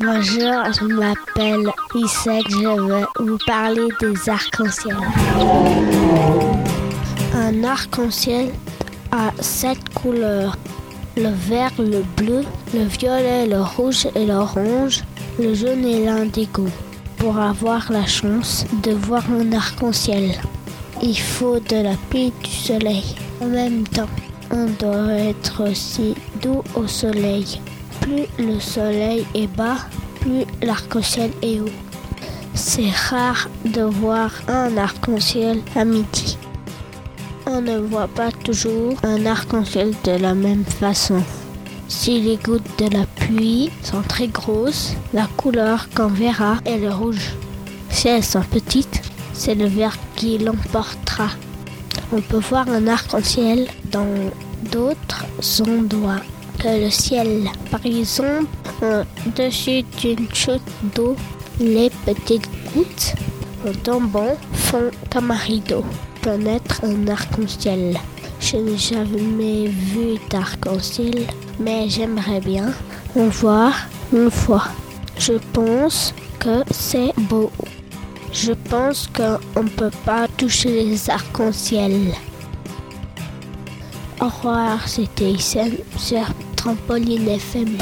Bonjour, je m'appelle Isaac, je vais vous parler des arcs-en-ciel. Un arc-en-ciel a sept couleurs. Le vert, le bleu, le violet, le rouge et l'orange, le jaune et l'indigo. Pour avoir la chance de voir un arc-en-ciel, il faut de la pluie du soleil. En même temps, on doit être aussi doux au soleil. Plus le soleil est bas, plus l'arc-en-ciel est haut. C'est rare de voir un arc-en-ciel à midi. On ne voit pas toujours un arc-en-ciel de la même façon. Si les gouttes de la pluie sont très grosses, la couleur qu'on verra est le rouge. Si elles sont petites, c'est le vert qui l'emportera. On peut voir un arc-en-ciel dans d'autres endroits le ciel. Par exemple, au-dessus d'une chute d'eau, les petites gouttes en tombant font un rideau. Peut être un arc-en-ciel. Je n'ai jamais vu d'arc-en-ciel, mais j'aimerais bien en voir une fois. Je pense que c'est beau. Je pense qu'on ne peut pas toucher les arcs-en-ciel. Au revoir, c'était Issem sur Trampoline FM.